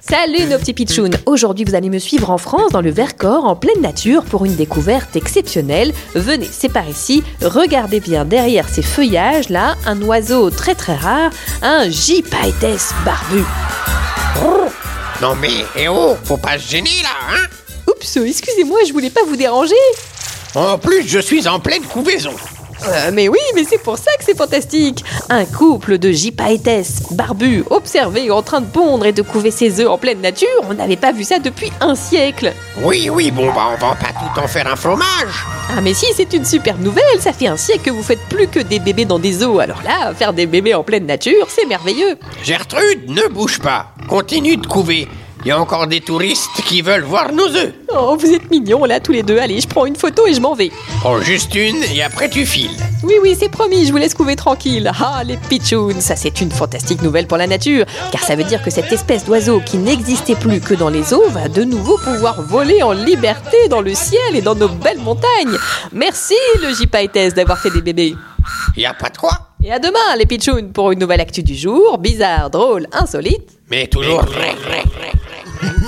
Salut nos petits pitchouns Aujourd'hui vous allez me suivre en France dans le Vercors en pleine nature pour une découverte exceptionnelle. Venez, c'est par ici, regardez bien derrière ces feuillages là, un oiseau très très rare, un Gypaetes barbu. Non mais, eh oh, faut pas se gêner là, hein Oups, excusez-moi, je voulais pas vous déranger. En plus, je suis en pleine couvaison. Euh, mais oui, mais c'est pour ça que c'est fantastique. Un couple de gypaétès barbus observé en train de pondre et de couver ses œufs en pleine nature, on n'avait pas vu ça depuis un siècle. Oui, oui, bon bah on va pas tout en faire un fromage. Ah mais si, c'est une super nouvelle, ça fait un siècle que vous faites plus que des bébés dans des eaux, alors là, faire des bébés en pleine nature, c'est merveilleux. Gertrude, ne bouge pas. Continue de couver. Il y a encore des touristes qui veulent voir nos œufs. Oh, vous êtes mignons là tous les deux, allez, je prends une photo et je m'en vais. Prends juste une et après tu files. Oui, oui, c'est promis, je vous laisse couver tranquille. Ah, les pitchouns, ça c'est une fantastique nouvelle pour la nature, car ça veut dire que cette espèce d'oiseau qui n'existait plus que dans les eaux va de nouveau pouvoir voler en liberté dans le ciel et dans nos belles montagnes. Merci le Gypaetes d'avoir fait des bébés. Y a pas de quoi. Et à demain les pitchouns pour une nouvelle actu du jour, bizarre, drôle, insolite. Mais toujours vrai, vrai. lightning.